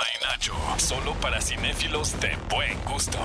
Y Nacho. Solo para cinéfilos de buen gusto.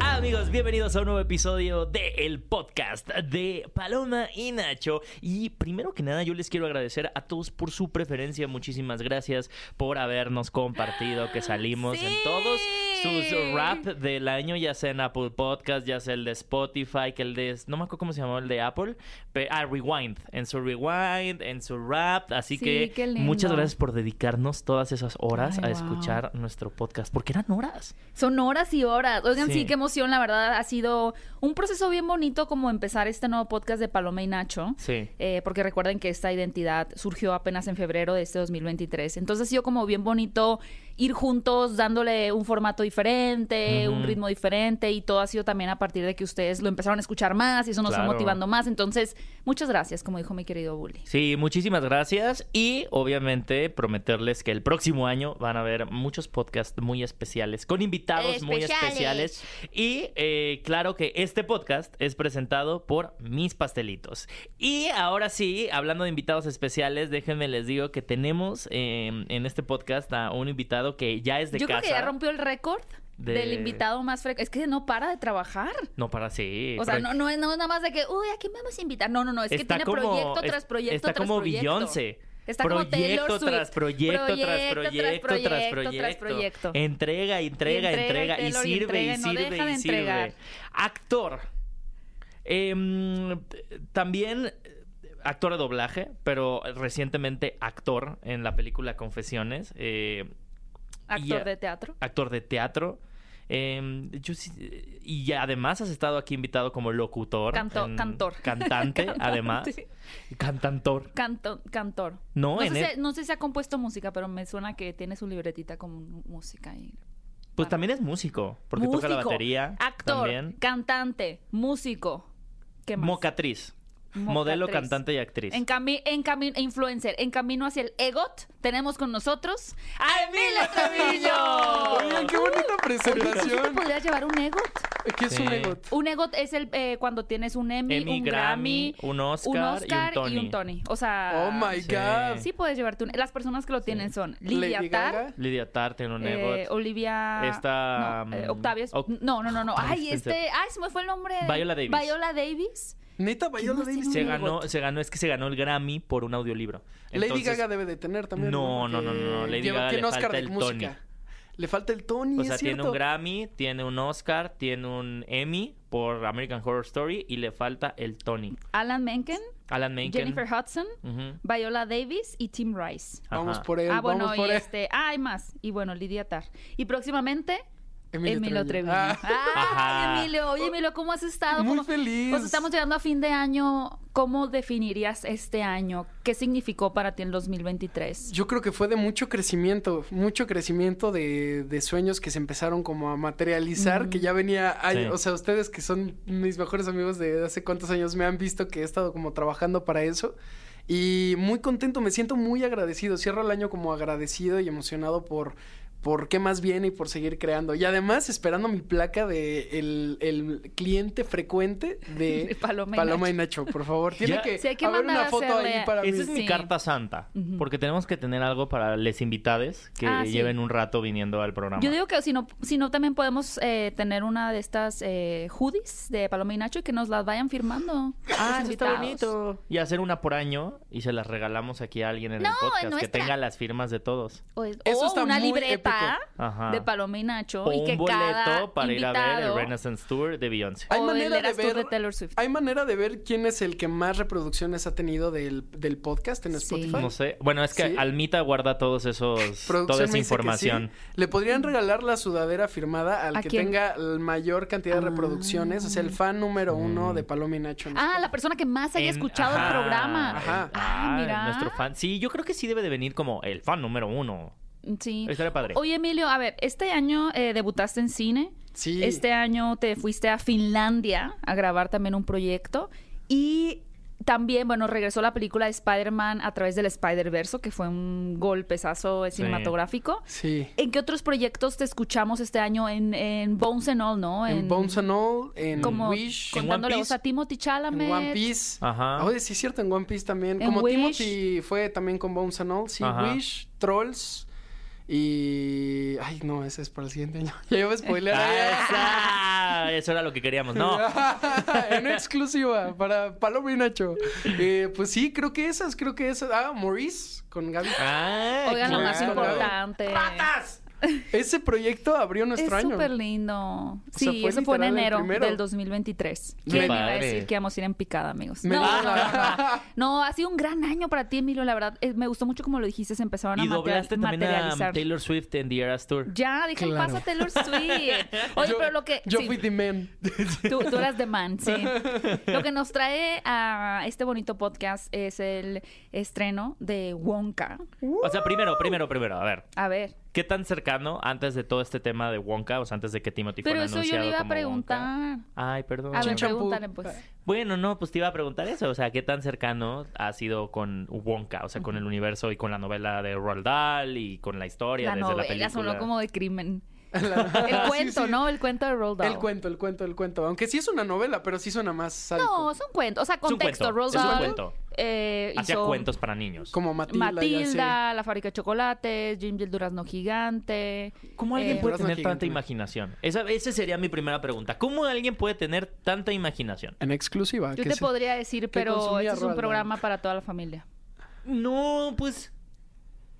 Amigos, bienvenidos a un nuevo episodio de el podcast de Paloma y Nacho. Y primero que nada, yo les quiero agradecer a todos por su preferencia. Muchísimas gracias por habernos compartido que salimos en todos sus rap del año, ya sea en Apple Podcast, ya sea el de Spotify, que el de no me acuerdo cómo se llamó el de Apple, pe- ah, Rewind, en su Rewind, en su rap, así Sí, que qué lindo. muchas gracias por dedicarnos todas esas horas Ay, a wow. escuchar nuestro podcast, porque eran horas. Son horas y horas. Oigan, sí. Sí. qué emoción, la verdad. Ha sido un proceso bien bonito como empezar este nuevo podcast de Paloma y Nacho. Sí. Eh, porque recuerden que esta identidad surgió apenas en febrero de este 2023. Entonces ha sido como bien bonito ir juntos dándole un formato diferente, un ritmo diferente y todo ha sido también a partir de que ustedes lo empezaron a escuchar más y eso nos Claro. está motivando más. Entonces, muchas gracias, como dijo mi querido Bully. Sí, muchísimas gracias y obviamente prometerles que el próximo año van a haber muchos podcasts muy especiales con invitados muy Especiales. especiales y eh, claro que este podcast es presentado por Mis Pastelitos. Y ahora sí, hablando de invitados especiales, déjenme les digo que tenemos eh, en este podcast a un invitado que ya es de Yo casa. creo que ya rompió el récord De- del invitado más frecuente. Es que no para de trabajar. No para sí. O sea, no, no es no es nada más de que, uy, ¿a quién vamos a invitar? No, no, no, es que tiene como- proyecto tras proyecto está tras como proyecto. Beyoncé. Está como proyecto Taylor tras proyecto, tras Proyecto tras proyecto, tras proyecto. Entrega, entrega, Y entrega, entrega. y Y, Taylor, y sirve, entrega, y no sirve, deja de y sirve. entregar. Actor. Em, también actor de doblaje, pero recientemente actor en la película Confesiones. eh, Actor y- de teatro. actor de teatro. Em, yo y además has estado aquí invitado como locutor. Canto- en- cantor. Cantante, Cantante. además. Cantantor. Canto, cantor. No, No, en sé el- si, no sé si ha compuesto música, pero me suena que tiene su libretita con música. Y... Pues también es músico, porque toca la batería. Actor, También. cantante, músico. ¿Qué más? Mocatriz. Modelo, cantante y actriz. En camino, en camino, influencer, en camino hacia el EGOT, tenemos con nosotros a Emilia Trevillo. Oigan, qué bonita ¿Tú presentación. podrías llevar un EGOT? ¿Qué es un Sí. EGOT? Un EGOT es el eh, cuando tienes un Emmy, Emmy, un Grammy, Grammy, un Oscar y un Tony. O sea, Oh my sí. God. sí puedes llevarte un. Las personas que lo tienen son Lidia Lady Tar, Gaga. Lidia Tar tiene un eh, EGOT. Olivia. Esta, no, eh, Octavia. Oc- no, no, no, no. Ay, este. Ay, se me fue el nombre. Viola Davis. Viola Davis. Neta, Viola Davis. se ganó, se ganó, es que se ganó el Grammy por un audiolibro. Lady Entonces, Gaga debe de tener también. No, no, no, no, no, Lady Gaga tiene le Oscar falta de el música. Tony. Le falta el Tony, O es sea, tiene cierto. un Grammy, tiene un Oscar, tiene un Emmy por American Horror Story y le falta el Tony. Alan Menken, Alan Menken. Jennifer Hudson, Ujú. Viola Davis y Tim Rice. Vamos por él, ah, bueno, vamos por y él. este. Ah, hay más. Y bueno, Lidia Tar. Y próximamente. Emilio Emilio Treviño. Ah. Emilio. Oye, Emilio, ¿cómo has estado? Muy ¿Cómo- feliz. Pues estamos llegando a fin de año. ¿Cómo definirías este año? ¿Qué significó para ti en 2023? Yo creo que fue de mucho crecimiento, mucho crecimiento de, de sueños que se empezaron como a materializar, que ya venía, Sí. o sea, ustedes que son mis mejores amigos de hace cuántos años me han visto que he estado como trabajando para eso y muy contento, me siento muy agradecido, cierro el año como agradecido y emocionado por por qué más viene y por seguir creando. Y además esperando mi placa de el, el cliente frecuente de, De Paloma y Paloma y Nacho, por favor. Tiene Ya- que, Sí, que haber una foto ahí para mí. Esa es mi Sí. carta santa, porque tenemos que tener algo para les invitades que Ah, sí. lleven un rato viniendo al programa. Yo digo que si no, si no también podemos eh, tener una de estas eh, hoodies de Paloma y Nacho y que nos las vayan firmando. Ah, eso está bonito. Y hacer una por año y se las regalamos aquí a alguien en No, el podcast que nuestra. tenga las firmas de todos. O, Eso o está una muy libreta Ajá. de Paloma y Nacho O y que un boleto cada para ir a ver el Renaissance Tour de Beyoncé. Hay o el manera de ver. de Taylor Swift. Hay manera de ver quién es el que más reproducciones ha tenido del, del podcast en Sí. Spotify. No sé. Bueno, es que Sí. Almita guarda todos esos toda esa información. sí. Le podrían regalar la sudadera firmada al ¿A que quién? tenga la mayor cantidad de Ah. reproducciones, o sea, el fan número uno Mm. de Paloma y Nacho. en Ah, la persona que más haya En- escuchado ajá, el programa. Ajá. Ah, mira. Nuestro fan. Sí, yo creo que sí debe de venir como el fan número uno. Sí. Estaría padre. Oye, Emilio, a ver, este año eh, debutaste en cine. Sí. Este año te fuiste a Finlandia a grabar también un proyecto. Y también, bueno, regresó la película de Spider-Man a través del Spider-Verse, que fue un golpezazo cinematográfico. Sí. ¿En qué otros proyectos te escuchamos este año? En, en Bones and All, ¿no? En, Bones and All, en como Wish, En contándole One a Timothy en Chalamet. One Piece. Ajá. Oye, sí es cierto, en One Piece también. En Como Wish. Timothy fue también con Bones and All. Sí, Ajá. Wish, Trolls y... Ay, no, ese es para el siguiente año. Ya iba a spoiler. Ah, esa- Eso era lo que queríamos, ¿no? en exclusiva para Paloma y Nacho. Eh, pues sí, creo que esas, creo que esas. Ah, Maurice con Gaby. Ah, Oigan, lo más importante. Ese proyecto abrió Es nuestro año. súper lindo. sea, Sí, fue eso fue en enero del 2023. Qué ¿Quién iba a decir que íbamos a ir en picada, amigos? No, no, no, no. No, ha sido un gran año para ti, Emilio, la verdad. eh, me gustó mucho como lo dijiste, se empezaron a Y doblaste también a materializar. Taylor Swift en The Eras Tour. Ya, dije, Claro. pasa Taylor Swift. Oye, Yo- pero lo que... Yo sí, fui The Man. tú, tú eras The Man, sí. Lo que nos trae a este bonito podcast es el estreno de Wonka. O sea, primero, primero, primero, a ver. A ver, ¿Qué tan cercano antes de todo este tema de Wonka, o sea, antes de que Timothy pero fuera eso yo anunciado le iba a como preguntar. Wonka? Ay, perdón. A ver, pregúntale, pues. Bueno, no, pues te iba a preguntar eso, o sea, ¿qué tan cercano ha sido con Wonka, o sea, con el universo y con la novela de Roald Dahl y con la historia La desde la novela película? sonó como de crimen. El cuento, sí. ¿no? El cuento de Roald Dahl. El cuento, el cuento, el cuento. Aunque sí es una novela, pero sí suena más sádico. No, son cuentos. O sea, contexto. Roald es un Dahl cuento. eh, Hacía hizo cuentos para niños. Como Matilda. ya. Matilda, La fábrica de chocolates, Jim el durazno gigante. ¿Cómo alguien Eh, puede Durazno tener gigante. tanta imaginación? Esa, esa sería mi primera pregunta. ¿Cómo alguien puede tener tanta imaginación? En exclusiva. Yo te podría decir, pero este es un Roald Dahl. programa para toda la familia. No, pues,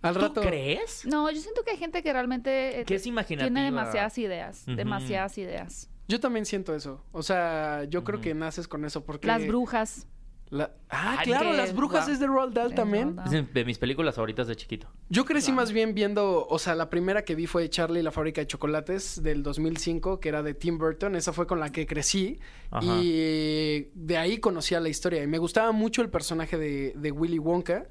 Al ¿tú rato. crees? No, yo siento que hay gente que realmente eh, Que es imaginativa. tiene demasiadas ideas. Demasiadas ideas. Yo también siento eso. O sea, yo creo que naces con eso porque... Las brujas. La- Ah, Ay, claro, que- Las Brujas es de Roald Dahl Es también. Roald Dahl. Es de mis películas favoritas de chiquito. Yo crecí más bien viendo, o sea, la primera que vi fue Charlie y la fábrica de chocolates del 2005, que era de Tim Burton, esa fue con la que crecí Ajá. y de ahí conocía la historia y me gustaba mucho el personaje de, de Willy Wonka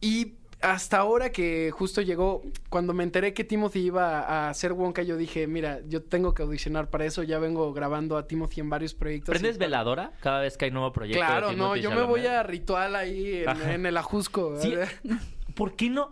y hasta ahora que justo llegó, cuando me enteré que Timothy iba a hacer Wonka, yo dije, mira, yo tengo que audicionar para eso, ya vengo grabando a Timothy en varios proyectos. ¿Prendes y- veladora cada vez que hay nuevo proyecto? de Claro, no, yo me voy a ritual ahí en, el ajusco. Sí, ¿Por qué no?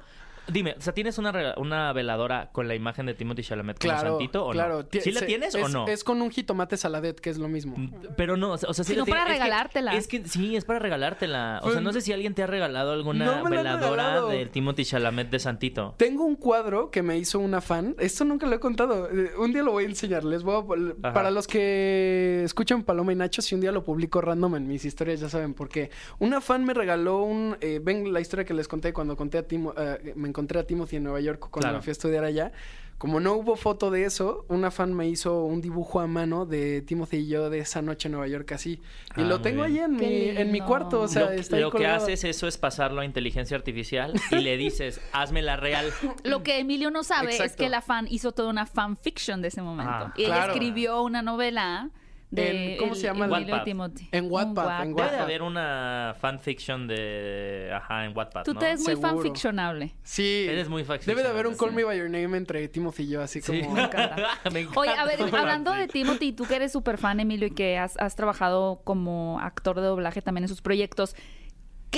Dime, o sea, ¿tienes una, una veladora con la imagen de Timothy Chalamet como Claro, santito o claro. no? ¿Sí la se- tienes es- o no? Es con un jitomate saladet, que es lo mismo. Pero no, o sea, sí Sino la tiene- para es que- regalártela. Es que, sí, es para regalártela. O sea, Pues- no sé si alguien te ha regalado alguna No la veladora regalado. de Timothy Chalamet de Santito. Tengo un cuadro que me hizo una fan. Esto nunca lo he contado. Eh, Un día lo voy a enseñar. Les voy a... Ajá. Para los que escuchan Paloma y Nacho, si un día lo publico random en mis historias, ya saben por qué. Una fan me regaló un... eh, ven la historia que les conté cuando conté a Timo, eh, me encontré a Timothy en Nueva York cuando Claro. me fui a estudiar allá. Como no hubo foto de eso, una fan me hizo un dibujo a mano de Timothy y yo de esa noche en Nueva York así. Y Ah, lo tengo ahí en mi, en mi cuarto. O sea, lo que, está lo que haces eso es pasarlo a inteligencia artificial y le dices, hazme la real. Lo que Emilio no sabe es Exacto. que la fan hizo toda una fanfiction de ese momento. Ah, y ella claro. escribió una novela de En- ¿cómo el- se llama? Wattpad. Timothy. En Un Wattpad, en Debe de Wattpad. haber una fanfiction de... Ajá, en Wattpad, Tú ¿no? te ves muy Seguro. fanfictionable. Sí. Eres muy Debe de haber un Call. Me By Your Name entre Timothy y yo, así Sí. como... Me encanta. Oye, a ver, hablando de. Timothy, tú que eres súper fan, Emilio, y que has, has trabajado como actor de doblaje también en sus proyectos,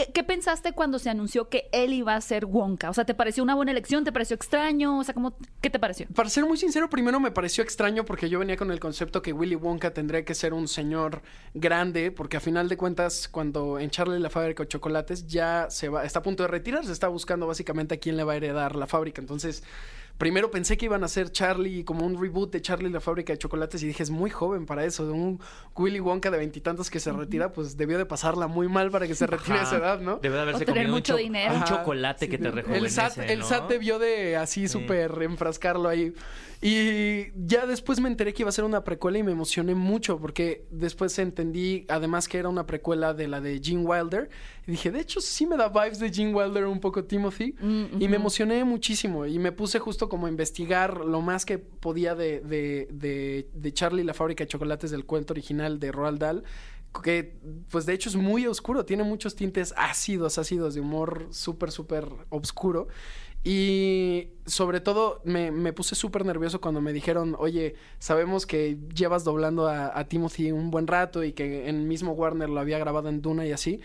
¿qué, pensaste cuando se anunció que él iba a ser Wonka? O sea, ¿te pareció una buena elección? ¿Te pareció extraño? O sea, ¿cómo, ¿qué te pareció? Para ser muy sincero, primero me pareció extraño porque yo venía con el concepto que Willy Wonka tendría que ser un señor grande, porque a final de cuentas, cuando en Charlie la fábrica de chocolates ya se va, está a punto de retirarse, está buscando básicamente a quién le va a heredar la fábrica. Entonces, primero pensé que iban a hacer Charlie como un reboot de Charlie y la fábrica de chocolates y dije, es muy joven para eso. Un Willy Wonka de veintitantos que se retira, pues debió de pasarla muy mal para que se retire a esa edad, ¿no? Debe de haberse O tener comido un, mucho cho- dinero. un Ajá, chocolate sí, que te de- rejuvenece, El SAT, el. SAT debió de así súper enfrascarlo ahí. Y ya después me enteré que iba a ser una precuela y me emocioné mucho porque después entendí además que era una precuela de la de Gene Wilder. Y dije, de hecho sí me da vibes de Gene Wilder un poco Timothy. Mm, Y me emocioné muchísimo y me puse justo como a investigar lo más que podía de, de, de, de Charlie la fábrica de chocolates del cuento original de Roald Dahl. Que, pues de hecho es muy oscuro, tiene muchos tintes ácidos, ácidos de humor súper, súper oscuro. Y sobre todo me, puse súper nervioso cuando me dijeron, oye, sabemos que llevas doblando a, a Timothy un buen rato y que en mismo Warner lo había grabado en Duna y así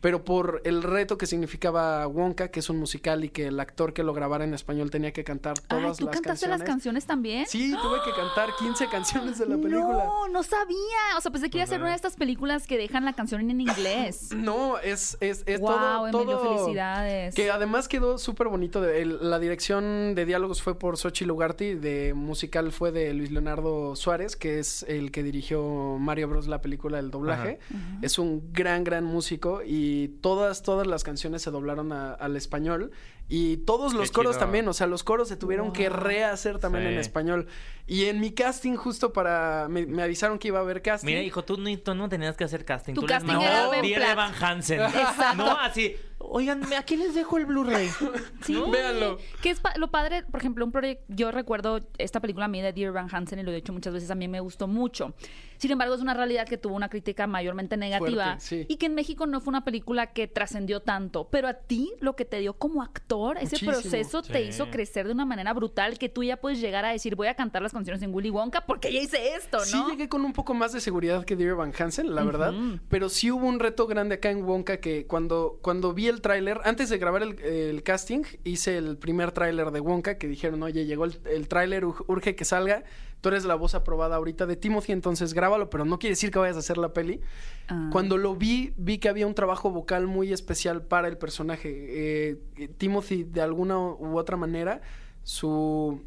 pero por el reto que significaba Wonka, que es un musical y que el actor que lo grabara en español tenía que cantar todas Ay, ¿tú las cantaste canciones. las canciones también? Sí, tuve que cantar 15 canciones de la película. No, no sabía. O sea, pensé que iba a ser una de estas películas que dejan la canción en inglés. No, es, es, es wow, todo, Emilio, todo- felicidades. Que además quedó súper bonito. el- la dirección de diálogos fue por Xochitl Ugarte, de musical fue de Luis Leonardo Suárez, que es el que dirigió Mario Bros. la película El doblaje. Es un gran, gran músico y todas, todas las canciones se doblaron a- al español. Y todos los Qué coros chido. también, o sea, los coros se tuvieron que rehacer también Sí. en español. Y en mi casting, justo para. Me, me avisaron que iba a haber casting. Mira, hijo, tú, no- tú no tenías que hacer casting. Tu tú eres casting más- era No, Ben Dear Platt. Evan Hansen. Exacto. No, así. Oigan, aquí les dejo el Blu-ray. Sí, Véanlo. Que es pa- lo padre, por ejemplo, un proyecto. Yo recuerdo esta película a mí de Dear Van Hansen y lo he dicho muchas veces, a mí me gustó mucho. Sin embargo, es una realidad que tuvo una crítica mayormente negativa Fuerte, sí. y que en México no fue una película que trascendió tanto. Pero a ti, lo que te dio como actor, ese Muchísimo. proceso te hizo crecer de una manera brutal que tú ya puedes llegar a decir, voy a cantar las canciones en Willy Wonka porque ya hice esto, ¿no? Sí llegué con un poco más de seguridad que Dear Van Hansen, la verdad. Pero sí hubo un reto grande acá en Wonka que cuando, cuando vi el tráiler, antes de grabar el, el casting, hice el primer tráiler de Wonka que dijeron, oye, llegó el, el tráiler, ur- urge que salga. Tú eres la voz aprobada ahorita de Timothy, entonces grábalo, pero no quiere decir que vayas a hacer la peli. Ah. Cuando lo vi, vi que había un trabajo vocal muy especial para el personaje. Eh, eh, Timothy, de alguna u otra manera, su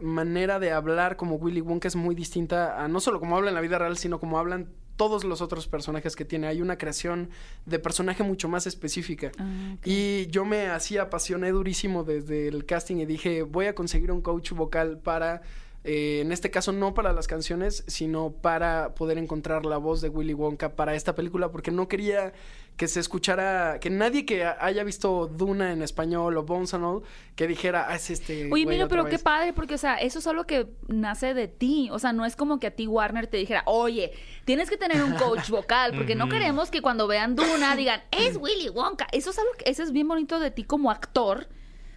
manera de hablar como Willy Wonka es muy distinta a no solo como habla en la vida real, sino como hablan todos los otros personajes que tiene. Hay una creación de personaje mucho más específica. Ah. Y yo me así apasioné durísimo desde el casting y dije, voy a conseguir un coach vocal para, eh, en este caso no para las canciones, sino para poder encontrar la voz de Willy Wonka para esta película, porque no quería que se escuchara, que nadie que haya visto Duna en español o Bones and All, que dijera, ah, es este. Oye, otra pero qué vez". padre, porque, o sea, eso es algo que nace de ti. O sea, no es como que a ti Warner te dijera, oye, tienes que tener un coach vocal, porque no queremos que cuando vean Duna digan, es Willy Wonka. Eso es algo que, eso es bien bonito de ti como actor,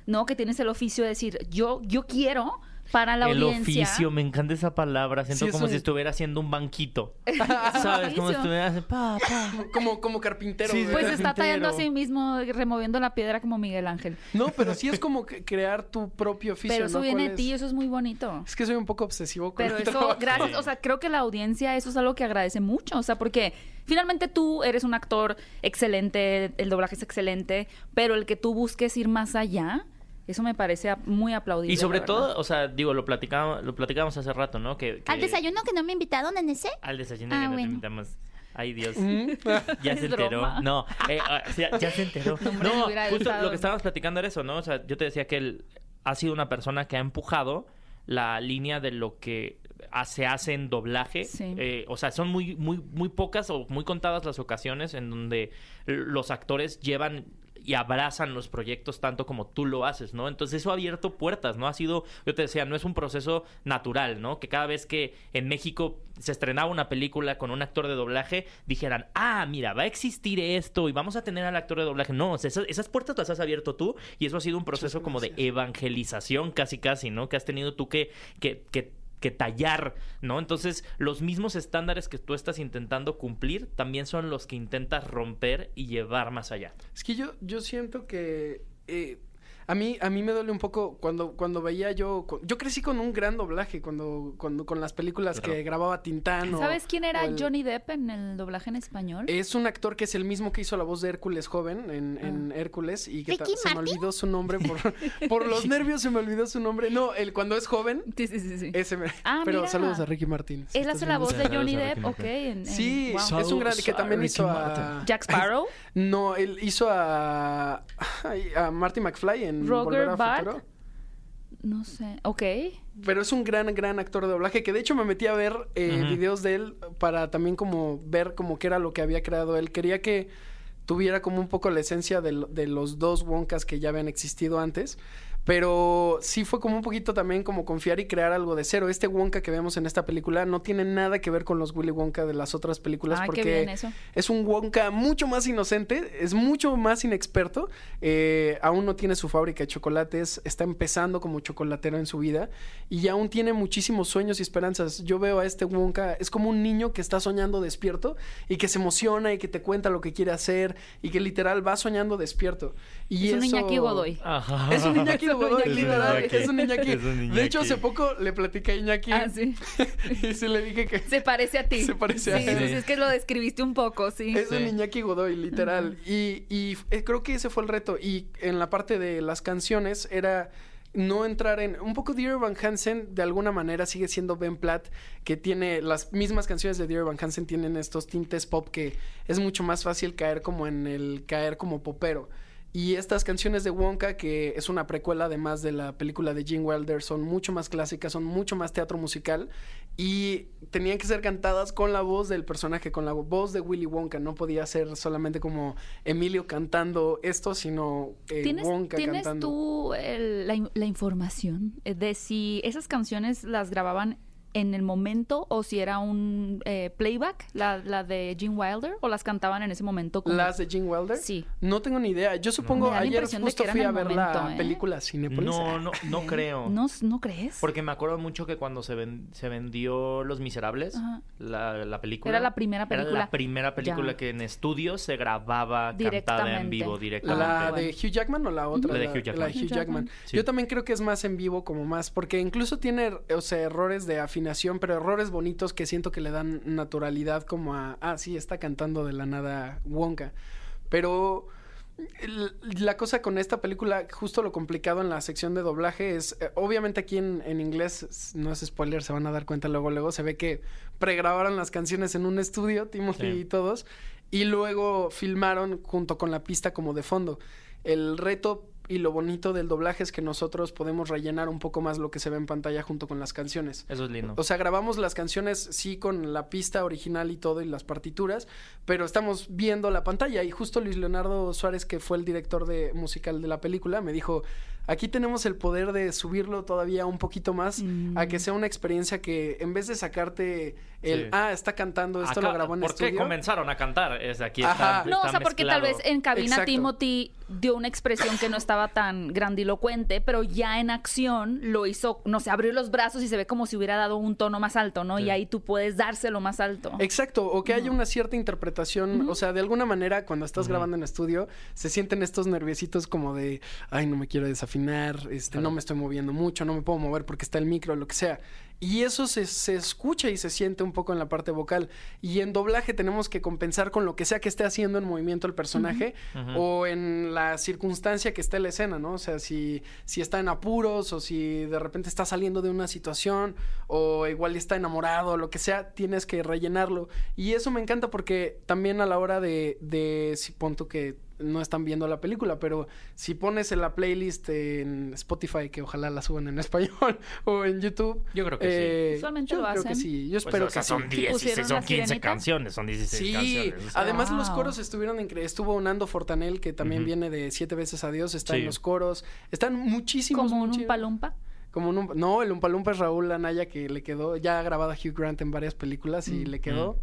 ¿no? Que tienes el oficio de decir, yo, yo quiero para la el audiencia. oficio, me encanta esa palabra. Siento Sí, como un- si estuviera haciendo un banquito. ¿Sabes? Como si estuviera haciendo pa, pa. Como, como carpintero. Sí. Pues está carpintero. tallando a sí mismo, removiendo la piedra como Miguel Ángel. No, pero sí es como que crear tu propio oficio. Pero eso ¿no? viene ¿Cuál de ti, es? eso es muy bonito. Es que soy un poco obsesivo con Pero el eso, trabajo. gracias, o sea, creo que la audiencia eso es algo que agradece mucho, o sea, porque finalmente tú eres un actor excelente, el doblaje es excelente, pero el que tú busques ir más allá, eso me parece muy aplaudible. Y sobre todo, o sea, digo, lo platicábamos, lo platicábamos hace rato, ¿no? Que, que- Al desayuno que no me invitaron en ese. Al desayuno Ah, que no te bueno. invitamos. Ay, Dios. Ya se enteró. broma. No, eh, ya, ya se enteró. No, hombre, justo lo que estábamos platicando era eso, ¿no? O sea, yo te decía que él ha sido una persona que ha empujado la línea de lo que se hace en doblaje. Sí. Eh, o sea, son muy, muy, muy pocas o muy contadas las ocasiones en donde los actores llevan y abrazan los proyectos tanto como tú lo haces, ¿no? Entonces eso ha abierto puertas, ¿no? Ha sido, yo te decía, no es un proceso natural, ¿no? Que cada vez que en México se estrenaba una película con un actor de doblaje, dijeran, ah, mira, va a existir esto y vamos a tener al actor de doblaje. No, o sea, esas, esas puertas las has abierto tú y eso ha sido un proceso como de evangelización casi casi, ¿no? Que has tenido tú que, que, que que tallar, ¿no? Entonces, los mismos estándares que tú estás intentando cumplir también son los que intentas romper y llevar más allá. Es que yo, yo siento que eh, a mí, a mí me duele un poco cuando, cuando veía yo. yo crecí con un gran doblaje cuando, cuando con las películas Claro. que grababa Tintán. o- ¿Sabes quién era el- Johnny Depp en el doblaje en español? Es un actor que es el mismo que hizo la voz de Hércules joven en, en Ah. Hércules y que ta- ¿Ricky se me olvidó su nombre por, por los nervios se me olvidó su nombre. No, el cuando es joven, Sí, sí, sí. sí. ese me- Ah, Pero mira. saludos a Ricky Martin. si Él hace la voz de Johnny Depp, ok. En- en- Sí, wow. es un gran que también Ricky hizo a. Jack Sparrow. No, él hizo a a Marty McFly en Roger Volver a Bart. Futuro. No sé. Ok. Pero es un gran, gran actor de doblaje que de hecho me metí a ver eh, videos de él para también como ver como qué era lo que había creado él. Quería que tuviera como un poco la esencia de, de los dos Wonkas que ya habían existido antes. Pero sí fue como un poquito también como confiar y crear algo de cero. Este Wonka que vemos en esta película no tiene nada que ver con los Willy Wonka de las otras películas Ay, qué porque bien eso. es un Wonka mucho más inocente, es mucho más inexperto, eh, aún no tiene su fábrica de chocolates, está empezando como chocolatero en su vida y aún tiene muchísimos sueños y esperanzas. Yo veo a este Wonka, es como un niño que está soñando despierto y que se emociona y que te cuenta lo que quiere hacer y que literal va soñando despierto. Y es un eso- Iñaki Godoy. Ajá. Es un Iñaki Es un Iñaki. es un Iñaki. Es un De hecho, hace poco le platicé a Iñaki Ah, sí. y se le dije que Se parece a ti. Se parece a sí, él. sí, sí, es que lo describiste un poco, sí. Es un Sí. Iñaki Godoy, literal. Y, y eh, creo que ese fue el reto. Y en la parte de las canciones era no entrar en... Un poco Dear Van Hansen de alguna manera sigue siendo Ben Platt, que tiene las mismas canciones de Dear Van Hansen, tienen estos tintes pop que es mucho más fácil caer como en el caer como popero. Y estas canciones de Wonka, que es una precuela además de la película de Gene Wilder, son mucho más clásicas, son mucho más teatro musical y tenían que ser cantadas con la voz del personaje, con la voz de Willy Wonka. No podía ser solamente como Emilio cantando esto, sino eh, ¿Tienes, Wonka ¿tienes cantando. tú el- la información de si esas canciones las grababan en el momento o si era un eh, playback, la, la de Gene Wilder, o las cantaban en ese momento? como- ¿Las de Gene Wilder? Sí. No tengo ni idea. Yo supongo, la ayer justo fui a ver la momento, ¿eh? película Cinepolis. No, no, no creo. ¿No, ¿No crees? Porque me acuerdo mucho que cuando se, ven- se vendió Los Miserables, la, la película. Era la primera Era película. la primera película Ya. que en estudio se grababa cantada en vivo Ah, directamente. ¿La qué de. Hugh Jackman o la otra? La de Hugh La Jackman. de Hugh Hugh Jackman. Jackman. Sí. Yo también creo que es más en vivo, como más, porque incluso tiene, o sea, errores de afinación, pero errores bonitos que siento que le dan naturalidad como a, ah, sí, está cantando de la nada Wonka. Pero la cosa con esta película, justo lo complicado en la sección de doblaje es, eh, obviamente aquí en, en inglés, no es spoiler, se van a dar cuenta luego, luego se ve que pregrabaron las canciones en un estudio, Timothy Sí. y todos, y luego filmaron junto con la pista como de fondo. El reto y lo bonito del doblaje es que nosotros podemos rellenar un poco más lo que se ve en pantalla junto con las canciones. Eso es lindo. O sea, grabamos las canciones sí con la pista original y todo y las partituras, pero estamos viendo la pantalla y justo Luis Leonardo Suárez, que fue el director de musical de la película, me dijo, aquí tenemos el poder de subirlo todavía un poquito más a que sea una experiencia que en vez de sacarte el, Sí. ah, está cantando, esto Acá- lo grabó en ¿Por qué estudio. comenzaron a cantar? Es aquí Ajá. está, No, o sea, porque tal vez en cabina Exacto. Timothy dio una expresión que no estaba tan grandilocuente, pero ya en acción lo hizo, no sé, abrió los brazos y se ve como si hubiera dado un tono más alto, ¿no? Sí. Y ahí tú puedes dárselo más alto. Exacto, o que haya una cierta interpretación, o sea, de alguna manera cuando estás grabando en estudio se sienten estos nerviositos como de, ay, no me quiero este, no me estoy moviendo mucho, no me puedo mover porque está el micro, lo que sea. Y eso se, se escucha y se siente un poco en la parte vocal. Y en doblaje tenemos que compensar con lo que sea que esté haciendo en movimiento el personaje o en la circunstancia que esté la escena, ¿no? O sea, si, si está en apuros o si de repente está saliendo de una situación o igual está enamorado, lo que sea, tienes que rellenarlo. Y eso me encanta porque también a la hora de, de si punto que no están viendo la película, pero si pones en la playlist en Spotify, que ojalá la suban en español o en YouTube. Yo creo que sí. eh, Usualmente yo lo creo que hacen. sí, yo Pues, espero o sea, que son sí. 16, ¿Pusieron son la 15 sirenita? canciones, son 16 Sí, canciones. o sea, además los coros estuvieron increíbles. Estuvo Nando Fortanel, que también viene de Siete veces a Dios, está Sí. en los coros. Están muchísimos. como un palumpa. Como un No, el Umpalumpa es Raúl Anaya, que le quedó, ya ha grabado a Hugh Grant en varias películas y Mm. le quedó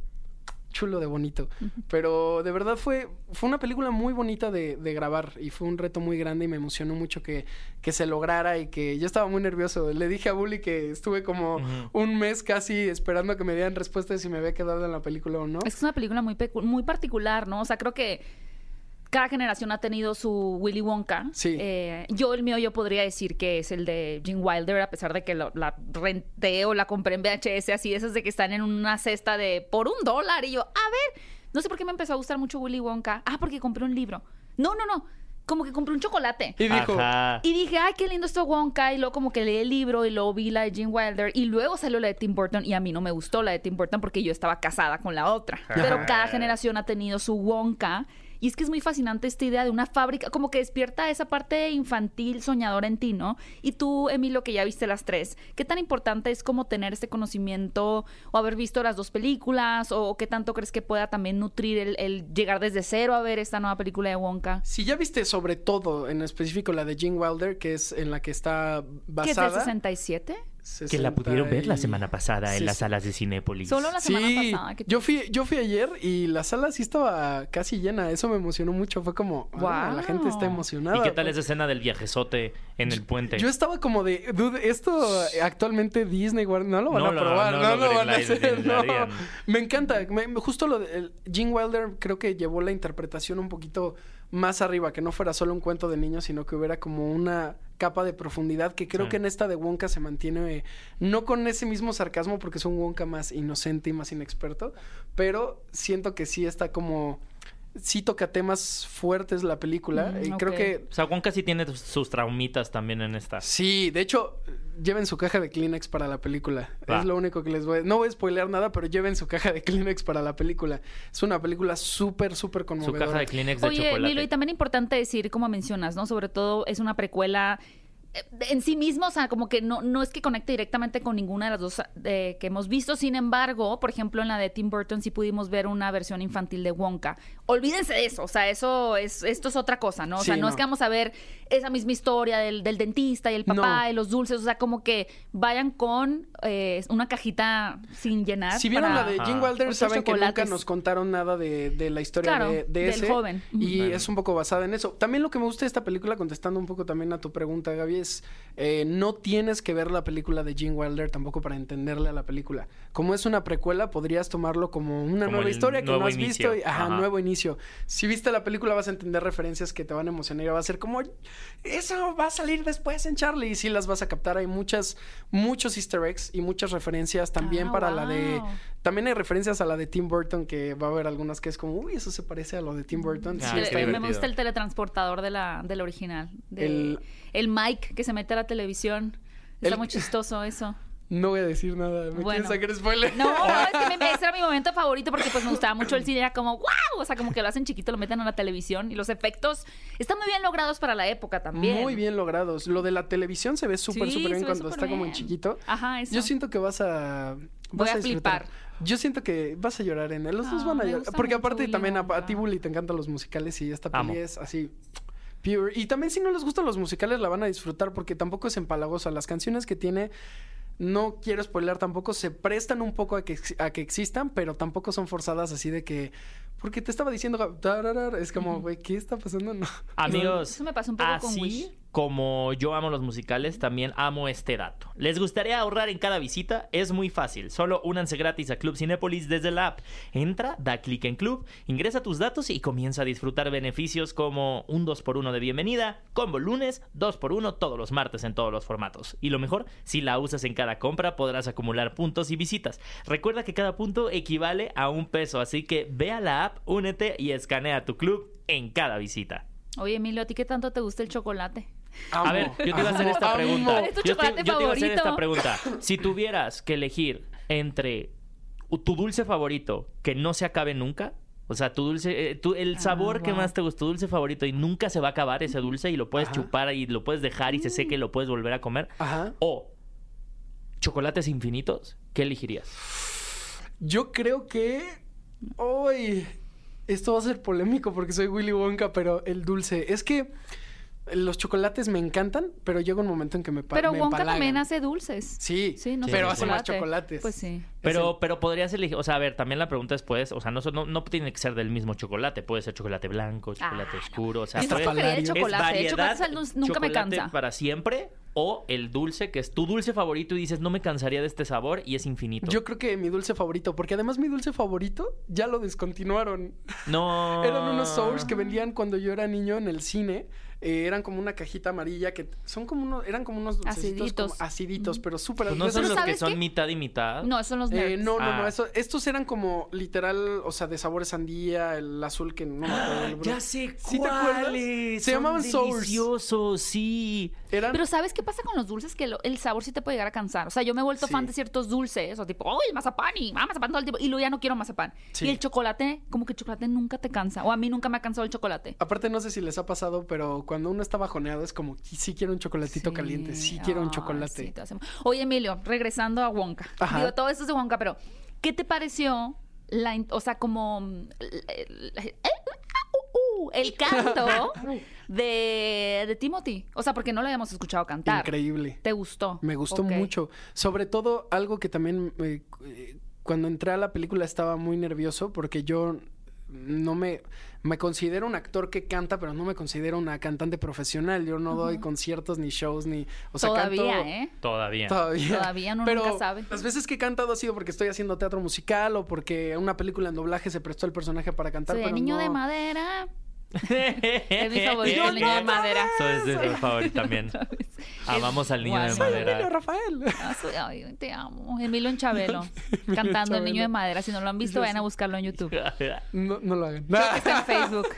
chulo de bonito. Pero de verdad fue, fue una película muy bonita de, de grabar y fue un reto muy grande y me emocionó mucho que, que se lograra y que yo estaba muy nervioso. Le dije a Bully que estuve como un mes casi esperando a que me dieran respuesta de si me había quedado en la película o no. Es que es una película muy, pecu- muy particular, ¿no? O sea, creo que cada generación ha tenido su Willy Wonka. Sí. Eh, yo, el mío, yo podría decir que es el de Gene Wilder, a pesar de que lo- la renté o la compré en VHS, así, esas de que están en una cesta de por un dólar. Y yo, a ver, no sé por qué me empezó a gustar mucho Willy Wonka. Ah, porque compré un libro. No, no, no. Como que compré un chocolate. Y dijo, Ajá. Y dije, ay, qué lindo esto Wonka. Y luego como que leí el libro y luego vi la de Gene Wilder. Y luego salió la de Tim Burton. Y a mí no me gustó la de Tim Burton porque yo estaba casada con la otra. Pero cada generación ha tenido su Wonka. Y es que es muy fascinante esta idea de una fábrica, como que despierta esa parte infantil soñadora en ti, ¿no? Y tú, Emilio, que ya viste las tres, ¿qué tan importante es como tener este conocimiento o haber visto las dos películas o, qué tanto crees que pueda también nutrir el, llegar desde cero a ver esta nueva película de Wonka? Si ya viste sobre todo, en específico la de Gene Wilder, que es en la que está basada. ¿Qué es 67? que la pudieron ver la semana pasada en las salas de Cinépolis. Solo la semana sí, pasada. Yo, fui, yo fui ayer y la sala sí estaba casi llena. Eso me emocionó mucho. Fue como, wow. La gente está emocionada. ¿Y qué tal esa escena del viajezote en el puente? Yo estaba como de, dude, esto actualmente Disney no lo van a probar, no, no, lo, van a hacer. Me encanta. Justo lo de Gene Wilder creo que llevó la interpretación un poquito más arriba, que no fuera solo un cuento de niños, sino que hubiera como una capa de profundidad que creo Sí. que en esta de Wonka se mantiene eh, no con ese mismo sarcasmo porque es un Wonka más inocente y más inexperto, pero siento que sí está como sí toca temas fuertes la película Mm, y creo que O sea, Wonka sí tiene sus traumitas también en esta. Sí, de hecho, lleven su caja de Kleenex para la película. Va. Es lo único que les voy a... No voy a spoilear nada, pero lleven su caja de Kleenex para la película. Es una película súper, súper Su conmovedora. caja de Kleenex de Oye, chocolate. Milo, y también importante decir, como mencionas, ¿no? Sobre todo es una precuela en sí mismo, o sea, como que no, no es que conecte directamente con ninguna de las dos eh, que hemos visto. Sin embargo, por ejemplo, en la de Tim Burton sí pudimos ver una versión infantil de Wonka. Olvídense de eso, o sea, eso es, esto es otra cosa, ¿no? O sea, Sí, no, no. es que vamos a ver esa misma historia del, del dentista y el papá No. y los dulces, o sea, como que vayan con eh, una cajita sin llenar. Si vieron para- la de Ajá. Wilder, saben que nunca nos contaron nada de, de la historia Claro, de, de del ese. joven. Y Bueno. es un poco basada en eso. También lo que me gusta de esta película, contestando un poco también a tu pregunta, Gaby, es eh, no tienes que ver la película de Gene Wilder tampoco para entenderle a la película. Como es una precuela, podrías tomarlo como una Como nueva historia que no has inicio. visto. Y, ajá, Ajá. nuevo inicio. Si viste la película, vas a entender referencias que te van a emocionar y va a ser como, eso va a salir después en Charlie. Y sí las vas a captar. Hay muchas, muchos easter eggs y muchas referencias también Ah, para la de... También hay referencias a la de Tim Burton, que va a haber algunas que es como, uy, eso se parece a lo de Tim Burton. Ah, Sí, me gusta el teletransportador de la, del original. de- El- el... que se mete a la televisión. Está El- muy chistoso eso. No voy a decir nada. ¿Me Bueno. quieres sacar spoiler? No, no, es que me- ese era mi momento favorito porque pues me gustaba mucho el cine. Era como, wow, o sea, como que lo hacen chiquito, lo meten a la televisión y los efectos están muy bien logrados para la época también. Muy bien logrados. Lo de la televisión se ve súper, súper bien cuando está como en chiquito. Ajá, eso. Yo siento que vas a... Voy a flipar. Yo siento que vas a llorar en él. Los dos Ah, van a llorar. Porque aparte también a, a ti, Bully, te encantan los musicales y esta peli Amo. es así... Pure. Y también si no les gustan los musicales la van a disfrutar porque tampoco es empalagosa. Las canciones que tiene, no quiero spoiler tampoco, se prestan un poco a que, a que existan, pero tampoco son forzadas así de que... Porque te estaba diciendo... tararar, Es como, güey, ¿qué está pasando? No. Amigos, Eso me pasó un poco con así Wish. como yo amo los musicales, también amo este dato. ¿Les gustaría ahorrar en cada visita? Es muy fácil. Solo únanse gratis a Club Cinépolis desde la app. Entra, da clic en Club, ingresa tus datos y comienza a disfrutar beneficios como un 2x1 de bienvenida, combo lunes, 2x1 todos los martes en todos los formatos. Y lo mejor, si la usas en cada compra podrás acumular puntos y visitas. Recuerda que cada punto equivale a un peso, así que ve a la app, únete y escanea tu club en cada visita. Oye, Emilio, ¿a ti qué tanto te gusta el chocolate? A ver, yo te iba a hacer esta Amo, pregunta. amo. ¿Cuál es tu Yo te, yo te iba a hacer esta pregunta. Si tuvieras que elegir entre tu dulce favorito que no se acabe nunca, o sea, tu dulce, eh, tu- el Ah, sabor que más te gusta, tu dulce favorito y nunca se va a acabar ese dulce y lo puedes Ajá. chupar y lo puedes dejar y se seque y lo puedes volver a comer. Ajá. O chocolates infinitos, ¿qué elegirías? Yo creo que. Hoy. Esto va a ser polémico porque soy Willy Wonka, pero el dulce. Es que los chocolates me encantan, pero llega un momento en que me Pero me Wonka empalagan. también hace dulces. Sí, Sí, no Sí, pero hace más chocolate. chocolates. Pues sí. Pero, pero podrías elegir, o sea, a ver, también la pregunta es, pues, o sea, no, no, no tiene que ser del mismo chocolate, puede ser chocolate blanco, chocolate Ah, no. oscuro, o sea, puede- el Es chocolate. El variedad, chocolate nunca me chocolate cansa. para siempre o el dulce que es tu dulce favorito y dices no me cansaría de este sabor y es infinito. Yo creo que mi dulce favorito, porque además mi dulce favorito ya lo descontinuaron. no Eran unos sours que vendían cuando yo era niño en el cine. Eh, eran como una cajita amarilla que son como unos, eran como unos dulcecitos como Aciditos. aciditos, pero súper Pues no aciditos. son los que ¿sabes son qué? mitad y mitad. No, son los Eh, nerds. no, no, no, Ah. eso- estos eran como literal, o sea, de sabor sandía, el azul que no me acuerdo Ya sé ¿Sí te acuerdas? cuáles. Se son llamaban Sours. deliciosos, sí. Eran Pero ¿sabes qué pasa con los dulces? Que lo- el sabor sí te puede llegar a cansar. O sea, yo me he vuelto Sí. fan de ciertos dulces, o tipo, ¡oh, el mazapán! Y ah, mazapán todo el tiempo. Y luego ya no quiero mazapán. Sí. Y el chocolate, como que el chocolate nunca te cansa. O a mí nunca me ha cansado el chocolate. Aparte, no sé si les ha pasado, pero cuando uno está bajoneado es como, sí quiero un chocolatito caliente, sí quiero un Ay, chocolate. Oye, Emilio, regresando a Wonka. Ajá. Digo, todo esto es de Wonka, pero ¿qué te pareció la, o sea, como el, el- el- el canto de, de Timothy? O sea, porque no lo habíamos escuchado cantar. Increíble. ¿Te gustó? Me gustó mucho. Sobre todo algo que también eh, cuando entré a la película estaba muy nervioso porque yo no me me considero un actor que canta, pero no me considero una cantante profesional. Yo no doy conciertos ni shows ni, o sea, Todavía, canto ¿eh? Todavía. Todavía. Todavía uno Pero nunca sabe. Las veces que he cantado ha sido porque estoy haciendo teatro musical o porque una película en doblaje se prestó el personaje para cantar. Pero niño no- de madera. Es mi favorito, el niño de madera. Eso es mi favorito también. Amamos al niño de Guau. Soy Emilio madera. Rafael. Ah, soy- ay, te amo. Emilio en Chabelo. cantando El niño de madera. Si no lo han visto, vayan a buscarlo en YouTube. No, no lo hagan. Está en Facebook.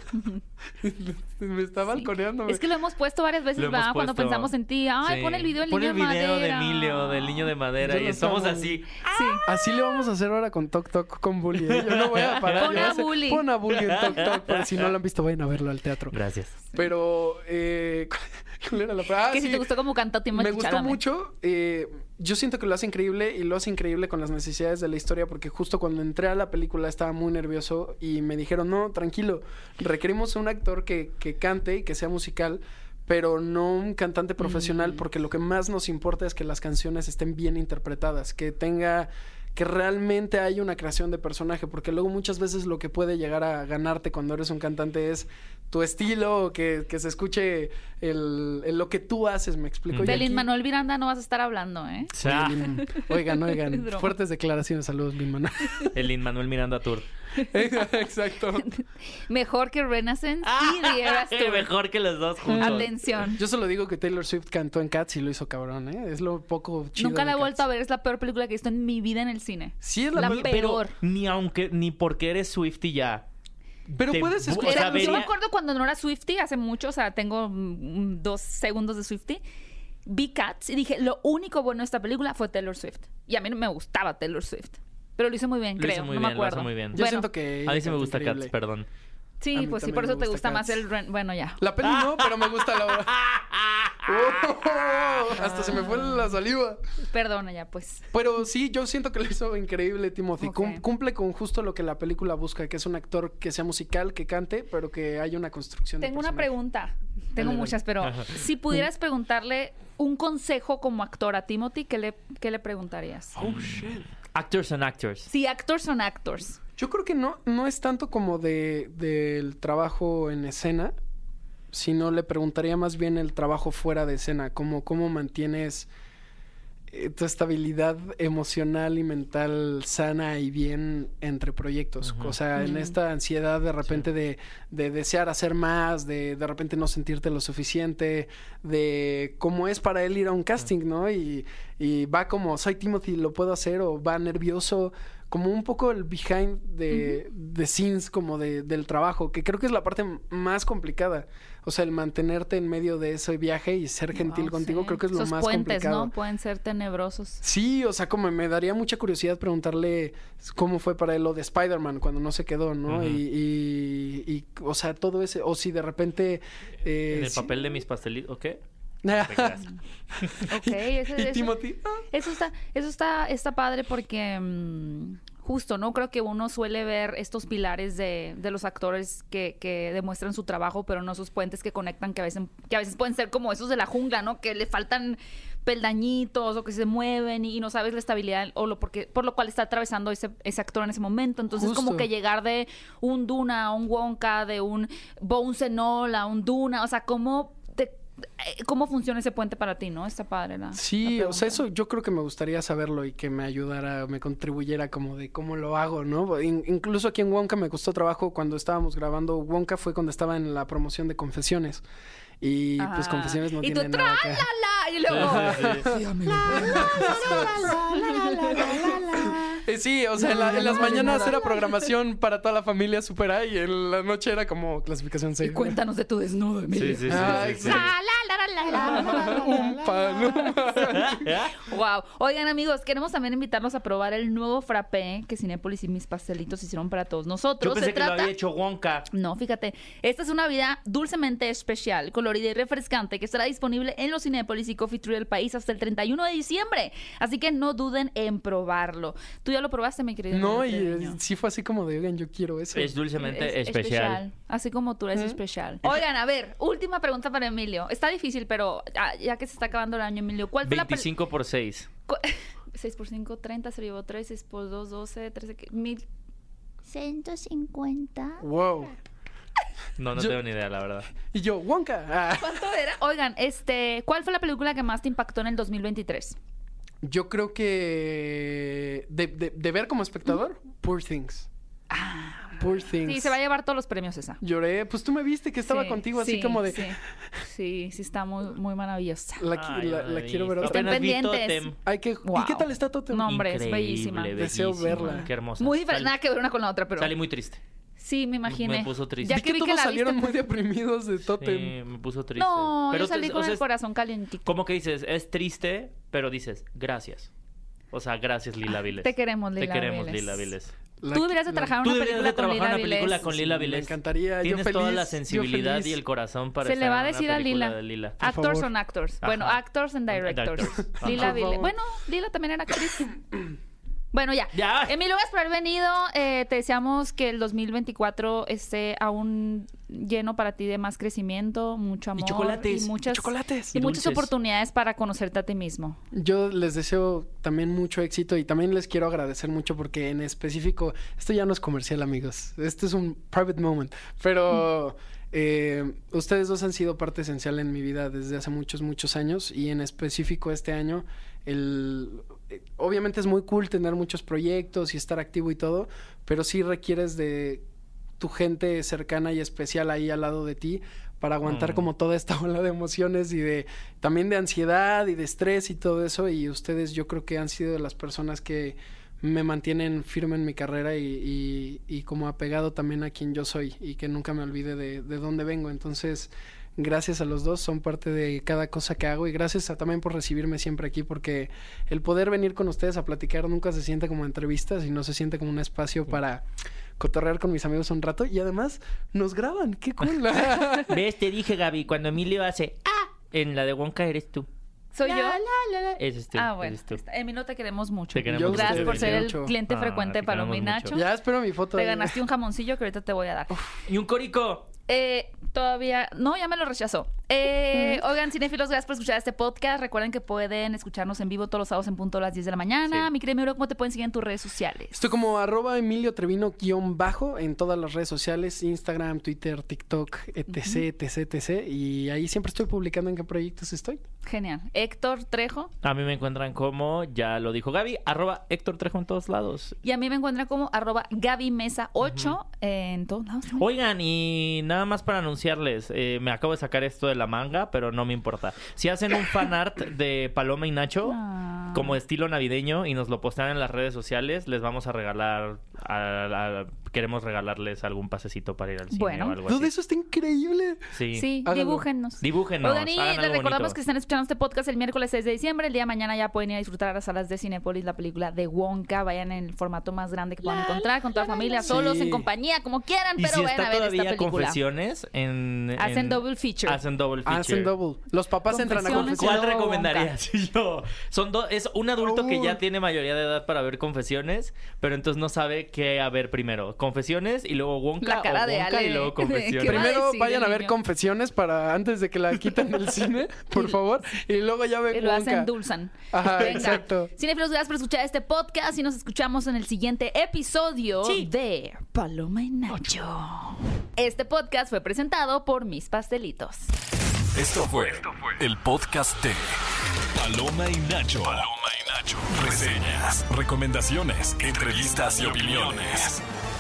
me está balconeando. Es que lo hemos puesto varias veces, ¿verdad? Cuando pensamos en ti. Ay, Sí. pon el video del Pon niño el de video madera. de Emilio, del niño de madera. Yo Y lo estamos así. Sí. Así le vamos a hacer ahora con Tok Tok con Bully. ¿eh? Yo no voy a parar. Pon a Bully. Pon a Bully en Tok Tok. Pero si no lo han visto, vayan a verlo al teatro. Gracias. Pero, eh, ¿cuál era la frase? Ah, que si sí. te gustó como cantó Timothy Me gustó mucho. eh, yo siento que lo hace increíble y lo hace increíble con las necesidades de la historia porque justo cuando entré a la película estaba muy nervioso y me dijeron, no, tranquilo, requerimos un actor que, que cante y que sea musical, pero no un cantante profesional Mm. porque lo que más nos importa es que las canciones estén bien interpretadas, que tenga que realmente haya una creación de personaje, porque luego muchas veces lo que puede llegar a ganarte cuando eres un cantante es tu estilo, que, que se escuche el, el lo que tú haces, me explico. De aquí- Lin Manuel Miranda no vas a estar hablando, ¿eh? Ah, Oye, Lin- Oigan, oigan, fuertes declaraciones, saludos, Lin Manuel. el Lin Manuel Miranda Tour. Exacto. Mejor que Renaissance Ah, y The Eras Tour. Mejor que los dos juntos. Atención. Yo solo digo que Taylor Swift cantó en Cats y lo hizo cabrón, ¿eh? Es lo poco chido. Nunca la he vuelto a ver. Es la peor película que he visto en mi vida en el cine. Sí, es la, La peor. Pero ni aunque, ni porque eres Swifty ya. Pero puedes o escuchar. sea, yo me acuerdo cuando no era Swifty, hace mucho, o sea, tengo mm, dos segundos de Swifty. Vi Cats y dije, lo único bueno de esta película fue Taylor Swift. Y a mí no me gustaba Taylor Swift. Pero lo hizo muy bien, Lo creo. hizo muy no bien, me lo acuerdo. hace muy bien. Yo Bueno, siento que. A mí sí me gusta increíble. Cats, perdón. Sí, pues sí, por eso te gusta gusta más Cats. el... Ren- Bueno, ya. La peli no, pero me gusta la obra. Oh, hasta se me fue la saliva. Perdona ya, pues. Pero sí, yo siento que lo hizo increíble Timothy. Ok. Cum- cumple con justo lo que la película busca, que es un actor que sea musical, que cante, pero que haya una construcción de Tengo una personaje. pregunta. Tengo dale. muchas, pero Ajá. si pudieras preguntarle un consejo como actor a Timothy, ¿qué le, qué le preguntarías? Oh, shit. Actors and actors. Si actors son actors. Yo creo que no, no es tanto como de del trabajo en escena, sino le preguntaría más bien el trabajo fuera de escena, como cómo mantienes eh, tu estabilidad emocional y mental sana y bien entre proyectos. O sea, en esta ansiedad de repente de, de desear hacer más, de de repente no sentirte lo suficiente, de cómo es para él ir a un casting, ¿no? Y, y va como, soy Timothy, lo puedo hacer, o va nervioso, como un poco el behind de, de scenes, como de, del trabajo, que creo que es la parte más complicada. O sea, el mantenerte en medio de ese viaje y ser gentil Wow, contigo, sí. creo que es lo Esos más puentes, complicado. ¿no? Pueden ser tenebrosos. Sí, o sea, como me daría mucha curiosidad preguntarle cómo fue para él lo de Spider-Man cuando no se quedó, ¿no? Y, y, y, o sea, todo ese, o si de repente... eh, en el sí- papel de mis pastelitos. ¿O qué? Ok, ese, y ese- Timothy, ah, eso está, eso está, está padre porque mm, justo, ¿no? Creo que uno suele ver estos pilares de, de los actores que, que demuestran su trabajo, pero no esos puentes que conectan, que a veces, que a veces pueden ser como esos de la jungla, ¿no? Que le faltan peldañitos o que se mueven y, no sabes la estabilidad o lo porque, por lo cual está atravesando ese, ese actor en ese momento. Entonces, como Justo. que llegar de un Duna a un Wonka, de un Bones a un Duna, o sea, ¿cómo, te- eh, cómo funciona ese puente para ti, no? Está padre la Sí, la o sea, eso yo creo que me gustaría saberlo y que me ayudara, me contribuyera como de cómo lo hago, ¿no? In- incluso aquí en Wonka me costó trabajo cuando estábamos grabando Wonka fue cuando estaba en la promoción de Confesiones. Y pues confesiones no y tú, tienen nada que... Y luego... Sí, sí, sí. Eh, sí, o sea, en, la- en las mañanas era programación para toda la familia Super A y en la noche era como clasificación 6. Y cuéntanos de tu desnudo, Emilio. Sí, sí, sí, Ay, sí, sí. La, Un paloma. Wow. Oigan, amigos, queremos también invitarlos a probar el nuevo frappé que Cinépolis y mis pastelitos hicieron para todos nosotros. Yo pensé Se que lo trata... había hecho Wonka. No, fíjate, esta es una vida dulcemente especial, colorida y refrescante que estará disponible en los Cinépolis y Coffee Tree del país hasta el 31 de diciembre. Así que no duden en probarlo. Tú ya lo probaste, mi querido. No, y Treviño. sí fue así como de, oigan, yo quiero eso. Es dulcemente Es especial. Así como tú eres especial. Oigan, a ver, última pregunta para Emilio. Está difícil, pero ah, ya que se está acabando el año, Emilio, ¿cuál fue la pel- 25 por 6. cu- 6 por 5, 30, se llevó 3, 6 por 2, 12, 13, ¿qué? mil. 150. Wow. No, no Yo- tengo ni idea, la verdad. Y yo, Wonka. Ah. ¿Cuánto era? Oigan, este, ¿cuál fue la película que más te impactó en el 2023? Yo creo que de, de- de ver como espectador, Poor Things. Poor Things. Ah. Sí, se va a llevar todos los premios esa. Lloré, pues tú me viste que estaba Sí, contigo así sí, como de Sí, sí, sí está muy, muy maravillosa. la, Ay, quiero ver. Estén pendientes. Hay que Wow. ¿Y qué tal está Totem? No, hombre, es Increíble, bellísima. Deseo verla. Qué hermosa. Muy diferente, nada que ver una con la otra, pero Salí muy triste. sí, me imaginé. Me puso triste. Ya Vi que vi que todos la salieron viste, muy deprimidos de Totem. Sí, me puso triste. No, Pero yo salí con o sea, el corazón calientito. Como que dices, es triste, pero dices, gracias. O sea, gracias, Lila Viles. Te queremos, Lila Te queremos, Viles. Lila Viles. La- Tú deberías de la- trabajar Tú una deberías película de con trabajar Lila una película con Lila Sí, me encantaría, yo Tienes toda feliz, la yo sensibilidad y el corazón para Se estar le va a decir a película Lila. de Lila. Actors on actors. Ajá. Bueno, actors and directors. Lila favor. Bueno, Lila también era actriz. Bueno, ya. Ya. Emilio, gracias por haber venido. Eh, te deseamos que el 2024 esté aún lleno para ti de más crecimiento, mucho amor. chocolates, Y muchas, y chocolates. y Y muchas oportunidades para conocerte a ti mismo. Yo les deseo también mucho éxito y también les quiero agradecer mucho porque en específico, esto ya no es comercial amigos, este es un private moment, pero eh, ustedes dos han sido parte esencial en mi vida desde hace muchos, muchos años y en específico este año, el, obviamente es muy cool tener muchos proyectos y estar activo y todo, pero sí requieres de tu gente cercana y especial ahí al lado de ti para aguantar Mm. como toda esta ola de emociones y de también de ansiedad y de estrés y todo eso y ustedes yo creo que han sido de las personas que me mantienen firme en mi carrera y, y- y como apegado también a quien yo soy y que nunca me olvide de, de dónde vengo entonces gracias a los dos son parte de cada cosa que hago y gracias a- también por recibirme siempre aquí porque el poder venir con ustedes a platicar nunca se siente como entrevistas y no se siente como un espacio para cotorrear con mis amigos un rato y además nos graban, qué cool. ¿Ves? Te dije, Gaby, cuando Emilio hace ¡Ah! En la de Wonka eres tú. ¿Soy yo? Ese es tú. Ah, bueno. tú. Emilio, te queremos mucho. Te queremos Gracias por ser el mucho. cliente Ah, frecuente de Paloma y queremos Nacho. mucho. ya espero mi foto. Te ganaste un jamoncillo que ahorita te voy a dar. Y un corico. Eh, todavía, no, ya me lo rechazó. Eh, oigan, cinéfilos, gracias por escuchar este podcast. Recuerden que pueden escucharnos en vivo todos los sábados en punto a las 10 de la mañana. Sí. Mi querido ¿cómo te pueden seguir en tus redes sociales? Estoy como arroba Emilio Trevino guion bajo en todas las redes sociales, Instagram, Twitter, TikTok, etc, etc, etc. Y ahí siempre estoy publicando en qué proyectos estoy. Genial. Héctor Trejo. A mí me encuentran como, ya lo dijo Gaby, arroba Héctor Trejo en todos lados. Y a mí me encuentran como arroba Gaby Mesa 8 en todos lados. Oigan, y nada más para anunciarles, eh, me acabo de sacar esto de la manga, pero no me importa. Si hacen un fan art de Paloma y Nacho, Ah. como estilo navideño, y nos lo postean en las redes sociales, les vamos a regalar, a- a- queremos regalarles algún pasecito para ir al cine Bueno. o algo Todo así. eso está increíble. Sí. Sí, Háganlo. dibújennos. Dibújenos, Oigan, y les recordamos bonito. que están escuchando este podcast el miércoles 6 de diciembre. El día de mañana ya pueden ir a disfrutar a las salas de Cinepolis la película de Wonka. Vayan en el formato más grande que puedan encontrar, con toda la familia, solos, Sí. en compañía, como quieran, Y pero si vayan está a ver todavía esta película. confesiones en, Hacen en- double feature. Hacen double feature. Hacen double. Los papás entran a Confesiones. ¿Cuál recomendarías? yo. Son dos, es un adulto que ya Oh. tiene mayoría de edad para ver confesiones, pero entonces no sabe qué a ver primero. Confesiones y luego Wonka La cara o de Wonka Ale y luego confesiones. ¿qué va a Primero decir vayan a ver niño? confesiones para antes de que la quiten del cine, por favor. Y luego ya ven Y lo Wonka. hacen dulzan. Ajá, exacto. Cinefilos, gracias por escuchar este podcast y nos escuchamos en el siguiente episodio de Paloma y Nacho. Este podcast fue presentado por Mis Pastelitos. Esto fue el podcast de Paloma y Nacho. Paloma y Nacho. Reseñas, recomendaciones, entrevistas y opiniones.